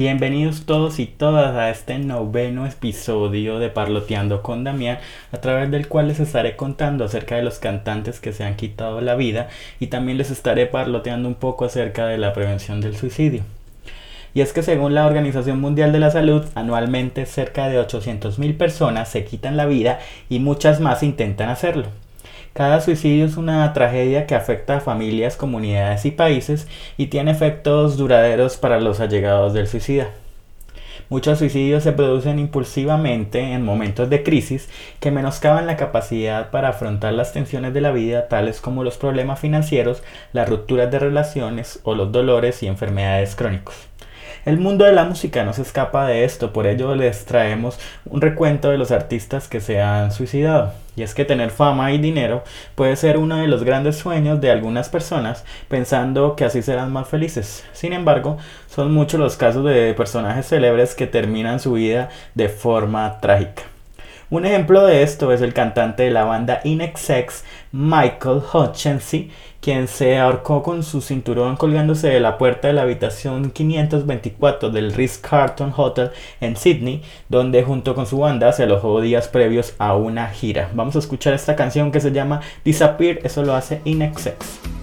Bienvenidos todos y todas a este noveno episodio de Parloteando con Damián, a través del cual les estaré contando acerca de los cantantes que se han quitado la vida y también les estaré parloteando un poco acerca de la prevención del suicidio. Y es que según la Organización Mundial de la Salud, anualmente cerca de 800.000 personas se quitan la vida y muchas más intentan hacerlo. Cada suicidio es una tragedia que afecta a familias, comunidades y países y tiene efectos duraderos para los allegados del suicida. Muchos suicidios se producen impulsivamente en momentos de crisis que menoscaban la capacidad para afrontar las tensiones de la vida, tales como los problemas financieros, las rupturas de relaciones o los dolores y enfermedades crónicos. El mundo de la música no se escapa de esto, por ello les traemos un recuento de los artistas que se han suicidado. Y es que tener fama y dinero puede ser uno de los grandes sueños de algunas personas pensando que así serán más felices. Sin embargo, son muchos los casos de personajes célebres que terminan su vida de forma trágica. Un ejemplo de esto es el cantante de la banda Inexex, Michael Hutchinson, quien se ahorcó con su cinturón colgándose de la puerta de la habitación 524 del Ritz-Carlton Hotel en Sydney, donde junto con su banda se alojó días previos a una gira. Vamos a escuchar esta canción que se llama Disappear, eso lo hace Inexex.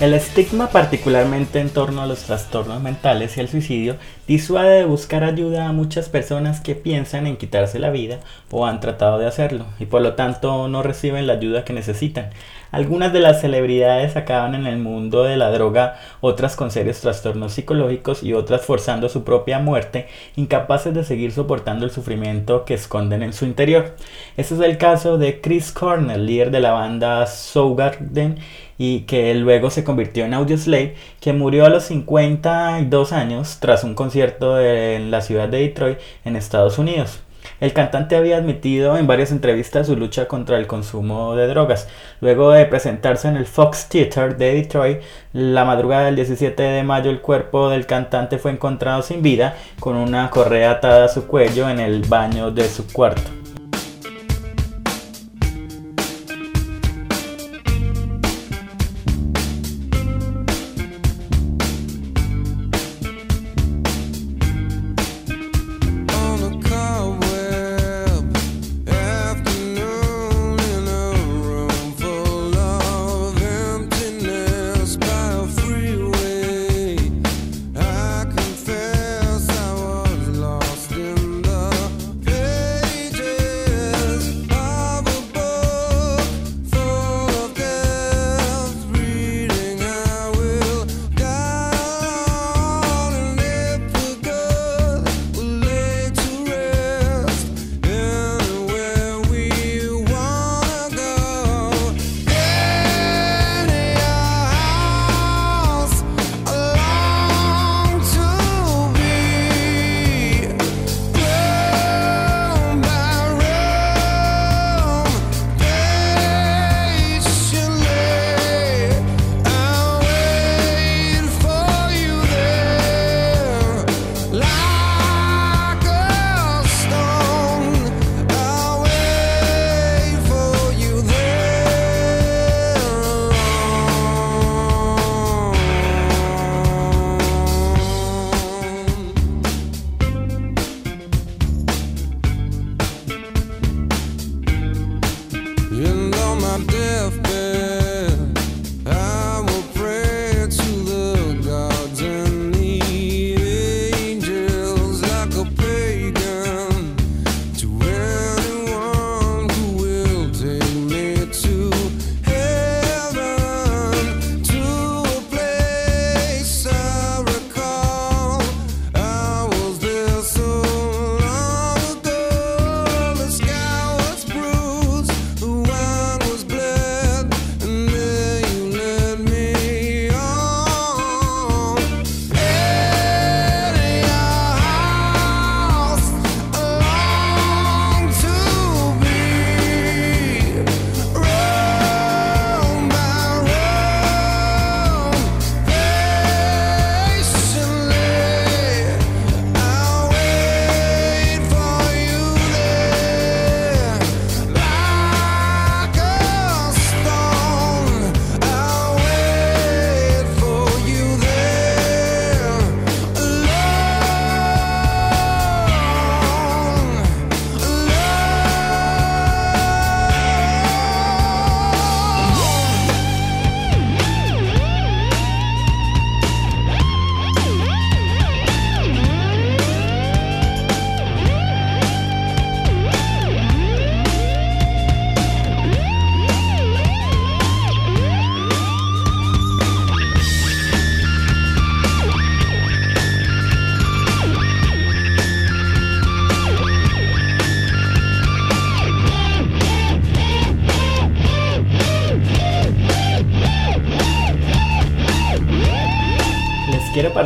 El estigma, particularmente en torno a los trastornos mentales y el suicidio, disuade de buscar ayuda a muchas personas que piensan en quitarse la vida o han tratado de hacerlo y por lo tanto no reciben la ayuda que necesitan. Algunas de las celebridades acaban en el mundo de la droga, otras con serios trastornos psicológicos y otras forzando su propia muerte, incapaces de seguir soportando el sufrimiento que esconden en su interior. Este es el caso de Chris Cornell, líder de la banda Soundgarden y que luego se convirtió en Audioslave, que murió a los 52 años tras un concierto en la ciudad de Detroit, en Estados Unidos. El cantante había admitido en varias entrevistas su lucha contra el consumo de drogas. Luego de presentarse en el Fox Theater de Detroit, la madrugada del 17 de mayo el cuerpo del cantante fue encontrado sin vida con una correa atada a su cuello en el baño de su cuarto.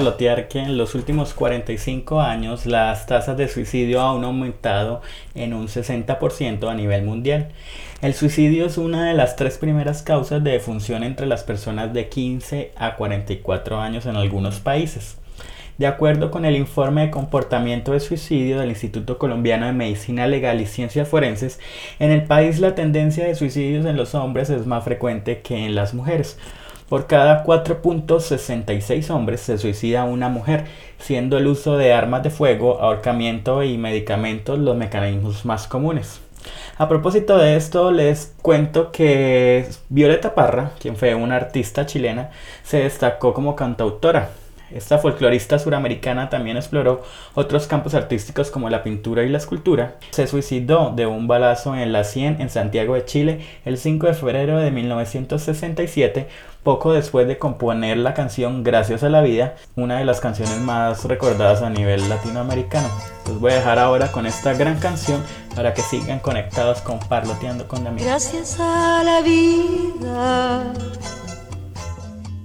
Parlotear que en los últimos 45 años las tasas de suicidio han aumentado en un 60% a nivel mundial. El suicidio es una de las tres primeras causas de defunción entre las personas de 15 a 44 años en algunos países. De acuerdo con el informe de comportamiento de suicidio del Instituto Colombiano de Medicina Legal y Ciencias Forenses, en el país la tendencia de suicidios en los hombres es más frecuente que en las mujeres. Por cada 4.66 hombres se suicida una mujer, siendo el uso de armas de fuego, ahorcamiento y medicamentos los mecanismos más comunes. A propósito de esto, les cuento que Violeta Parra, quien fue una artista chilena, se destacó como cantautora. Esta folclorista suramericana también exploró otros campos artísticos como la pintura y la escultura. Se suicidó de un balazo en la 100 en Santiago de Chile el 5 de febrero de 1967, poco después de componer la canción Gracias a la Vida, una de las canciones más recordadas a nivel latinoamericano. Los voy a dejar ahora con esta gran canción para que sigan conectados con Parloteando con Damián. Gracias a la vida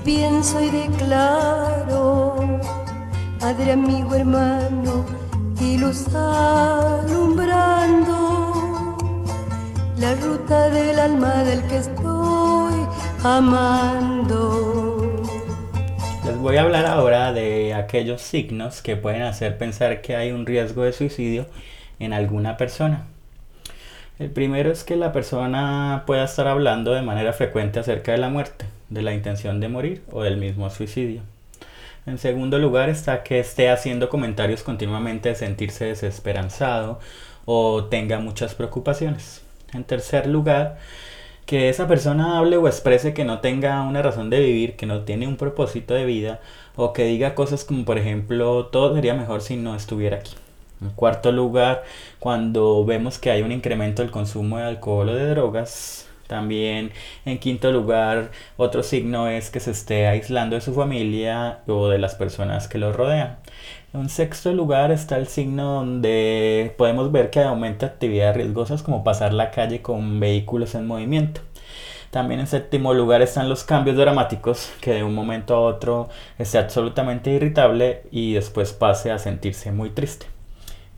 pienso y declaro, Padre, amigo, hermano, y luz alumbrando la ruta del alma del que estoy amando. Les voy a hablar ahora de aquellos signos que pueden hacer pensar que hay un riesgo de suicidio en alguna persona. El primero es que la persona pueda estar hablando de manera frecuente acerca de la muerte, de la intención de morir o del mismo suicidio. En segundo lugar está que esté haciendo comentarios continuamente de sentirse desesperanzado o tenga muchas preocupaciones. En tercer lugar, que esa persona hable o exprese que no tenga una razón de vivir, que no tiene un propósito de vida o que diga cosas como por ejemplo todo sería mejor si no estuviera aquí. En cuarto lugar, cuando vemos que hay un incremento del consumo de alcohol o de drogas. También en quinto lugar, otro signo es que se esté aislando de su familia o de las personas que lo rodean. En sexto lugar está el signo donde podemos ver que aumenta actividades riesgosas como pasar la calle con vehículos en movimiento. También en séptimo lugar están los cambios dramáticos, que de un momento a otro esté absolutamente irritable y después pase a sentirse muy triste.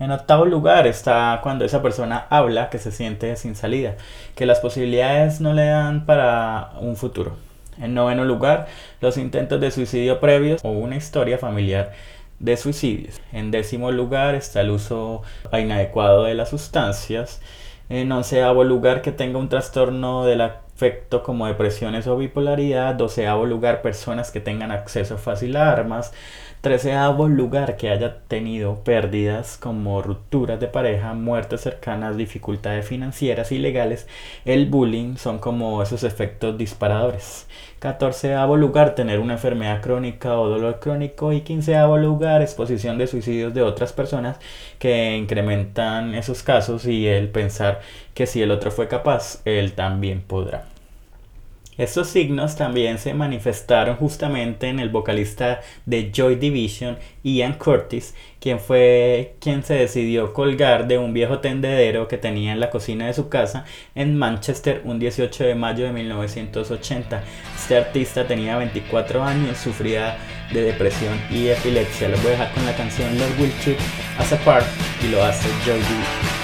En octavo lugar está cuando esa persona habla que se siente sin salida, que las posibilidades no le dan para un futuro. En noveno lugar, los intentos de suicidio previos o una historia familiar de suicidios. En décimo lugar está el uso inadecuado de las sustancias. En onceavo lugar, que tenga un trastorno del afecto como depresiones o bipolaridad. Doceavo lugar, personas que tengan acceso fácil a armas. Treceavo lugar que haya tenido pérdidas como rupturas de pareja, muertes cercanas, dificultades financieras y legales. El bullying son como esos efectos disparadores. Catorceavo lugar tener una enfermedad crónica o dolor crónico. Y quinceavo lugar exposición de suicidios de otras personas que incrementan esos casos y el pensar que si el otro fue capaz, él también podrá. Estos signos también se manifestaron justamente en el vocalista de Joy Division, Ian Curtis, quien fue quien se decidió colgar de un viejo tendedero que tenía en la cocina de su casa en Manchester un 18 de mayo de 1980. Este artista tenía 24 años, sufría de depresión y epilepsia. Los voy a dejar con la canción Love Will Keep Us Apart y lo hace Joy Division.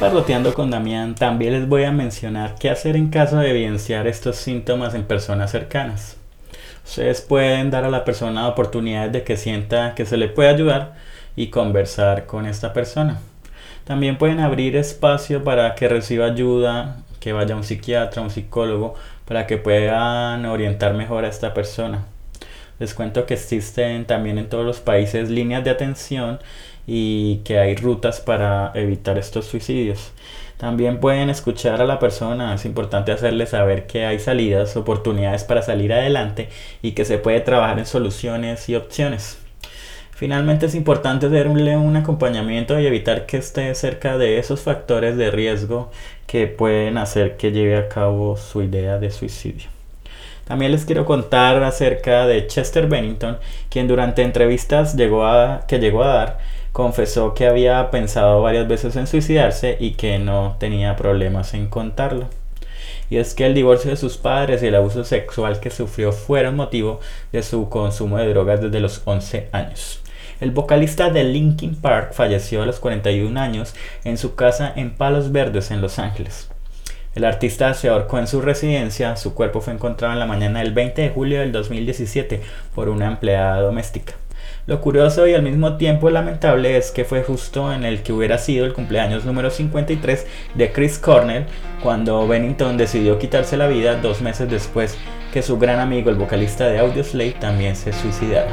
Parloteando con Damián también les voy a mencionar qué hacer en caso de evidenciar estos síntomas en personas cercanas. Ustedes pueden dar a la persona oportunidades de que sienta que se le puede ayudar y conversar con esta persona. También pueden abrir espacio para que reciba ayuda, que vaya un psiquiatra, un psicólogo, para que puedan orientar mejor a esta persona. Les cuento que existen también en todos los países líneas de atención y que hay rutas para evitar estos suicidios. También pueden escuchar a la persona, es importante hacerle saber que hay salidas, oportunidades para salir adelante y que se puede trabajar en soluciones y opciones. Finalmente es importante darle un acompañamiento y evitar que esté cerca de esos factores de riesgo que pueden hacer que lleve a cabo su idea de suicidio. También les quiero contar acerca de Chester Bennington, quien durante entrevistas llegó a, que llegó a dar confesó que había pensado varias veces en suicidarse y que no tenía problemas en contarlo. Y es que el divorcio de sus padres y el abuso sexual que sufrió fueron motivo de su consumo de drogas desde los 11 años. El vocalista de Linkin Park falleció a los 41 años en su casa en Palos Verdes, en Los Ángeles. El artista se ahorcó en su residencia, su cuerpo fue encontrado en la mañana del 20 de julio del 2017 por una empleada doméstica. Lo curioso y al mismo tiempo lamentable es que fue justo en el que hubiera sido el cumpleaños número 53 de Chris Cornell cuando Bennington decidió quitarse la vida dos meses después que su gran amigo el vocalista de Audioslave también se suicidara.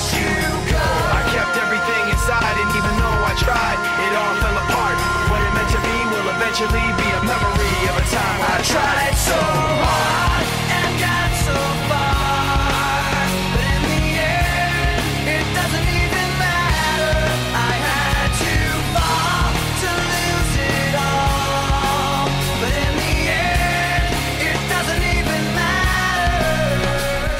I tried so hard and got so far.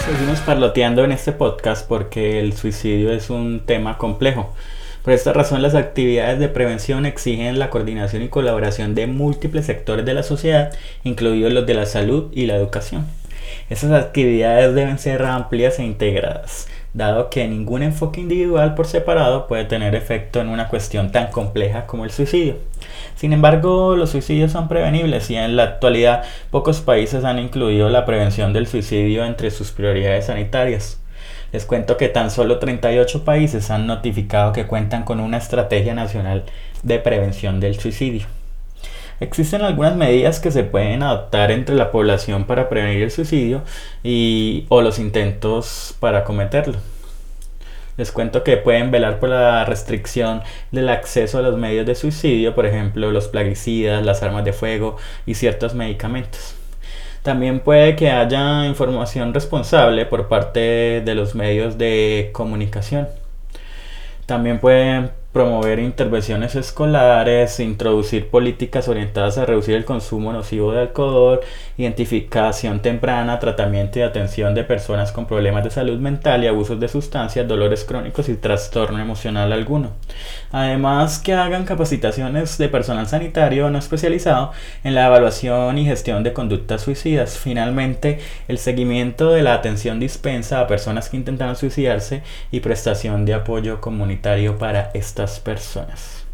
Seguimos parloteando en este podcast porque el suicidio es un tema complejo Por esta razón, las actividades de prevención exigen la coordinación y colaboración de múltiples sectores de la sociedad, incluidos los de la salud y la educación. Esas actividades deben ser amplias e integradas, dado que ningún enfoque individual por separado puede tener efecto en una cuestión tan compleja como el suicidio. Sin embargo, los suicidios son prevenibles y en la actualidad pocos países han incluido la prevención del suicidio entre sus prioridades sanitarias. Les cuento que tan solo 38 países han notificado que cuentan con una estrategia nacional de prevención del suicidio. Existen algunas medidas que se pueden adoptar entre la población para prevenir el suicidio y, o los intentos para cometerlo. Les cuento que pueden velar por la restricción del acceso a los medios de suicidio, por ejemplo, los plaguicidas, las armas de fuego y ciertos medicamentos. También puede que haya información responsable por parte de los medios de comunicación. También pueden promover intervenciones escolares, introducir políticas orientadas a reducir el consumo nocivo de alcohol, identificación temprana, tratamiento y atención de personas con problemas de salud mental y abusos de sustancias, dolores crónicos y trastorno emocional alguno. Además, que hagan capacitaciones de personal sanitario no especializado en la evaluación y gestión de conductas suicidas. Finalmente, el seguimiento de la atención dispensa a personas que intentan suicidarse y prestación de apoyo comunitario para personas.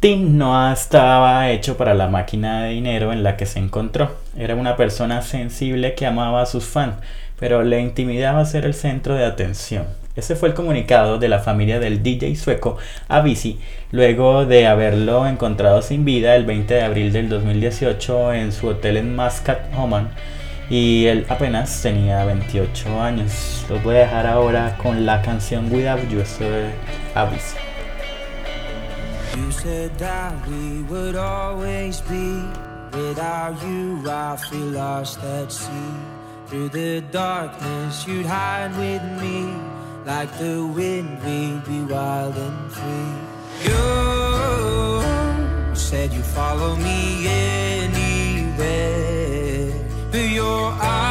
Tim no estaba hecho para la máquina de dinero en la que se encontró. Era una persona sensible que amaba a sus fans, pero le intimidaba ser el centro de atención. Ese fue el comunicado de la familia del DJ sueco Avicii luego de haberlo encontrado sin vida el 20 de abril del 2018 en su hotel en Muscat, Oman. Y él apenas tenía 28 años. Los voy a dejar ahora con la canción Without You, eso de Avicii. You said that we would always be. Without you, I feel lost at sea. Through the darkness, you'd hide with me. Like the wind, we'd be wild and free. You said you'd follow me anywhere. Your eyes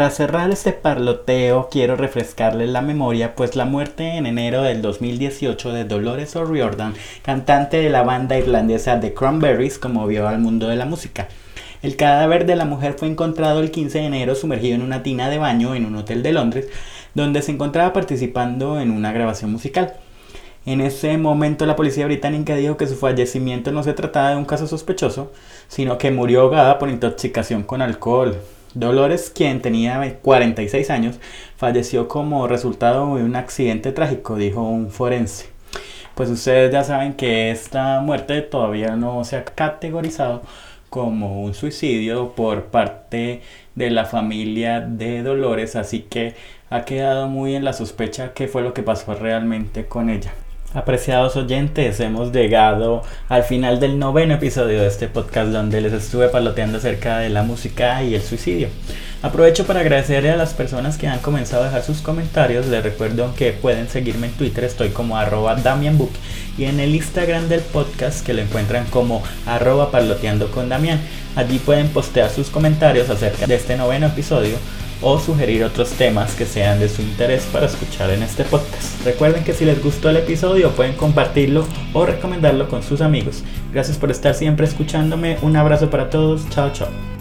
Para cerrar este parloteo quiero refrescarles la memoria pues la muerte en enero del 2018 de Dolores O'Riordan, cantante de la banda irlandesa The Cranberries, conmovió al mundo de la música. El cadáver de la mujer fue encontrado el 15 de enero sumergido en una tina de baño en un hotel de Londres, donde se encontraba participando en una grabación musical. En ese momento la policía británica dijo que su fallecimiento no se trataba de un caso sospechoso, sino que murió ahogada por intoxicación con alcohol. Dolores, quien tenía 46 años, falleció como resultado de un accidente trágico, dijo un forense. Pues ustedes ya saben que esta muerte todavía no se ha categorizado como un suicidio por parte de la familia de Dolores, así que ha quedado muy en la sospecha qué fue lo que pasó realmente con ella. Apreciados oyentes, hemos llegado al final del noveno episodio de este podcast donde les estuve paloteando acerca de la música y el suicidio. Aprovecho para agradecerle a las personas que han comenzado a dejar sus comentarios. Les recuerdo que pueden seguirme en Twitter, estoy como arroba DamianBook y en el Instagram del podcast que lo encuentran como arroba parloteando con Damián. Allí pueden postear sus comentarios acerca de este noveno episodio o sugerir otros temas que sean de su interés para escuchar en este podcast. Recuerden que si les gustó el episodio pueden compartirlo o recomendarlo con sus amigos. Gracias por estar siempre escuchándome. Un abrazo para todos. Chao, chao.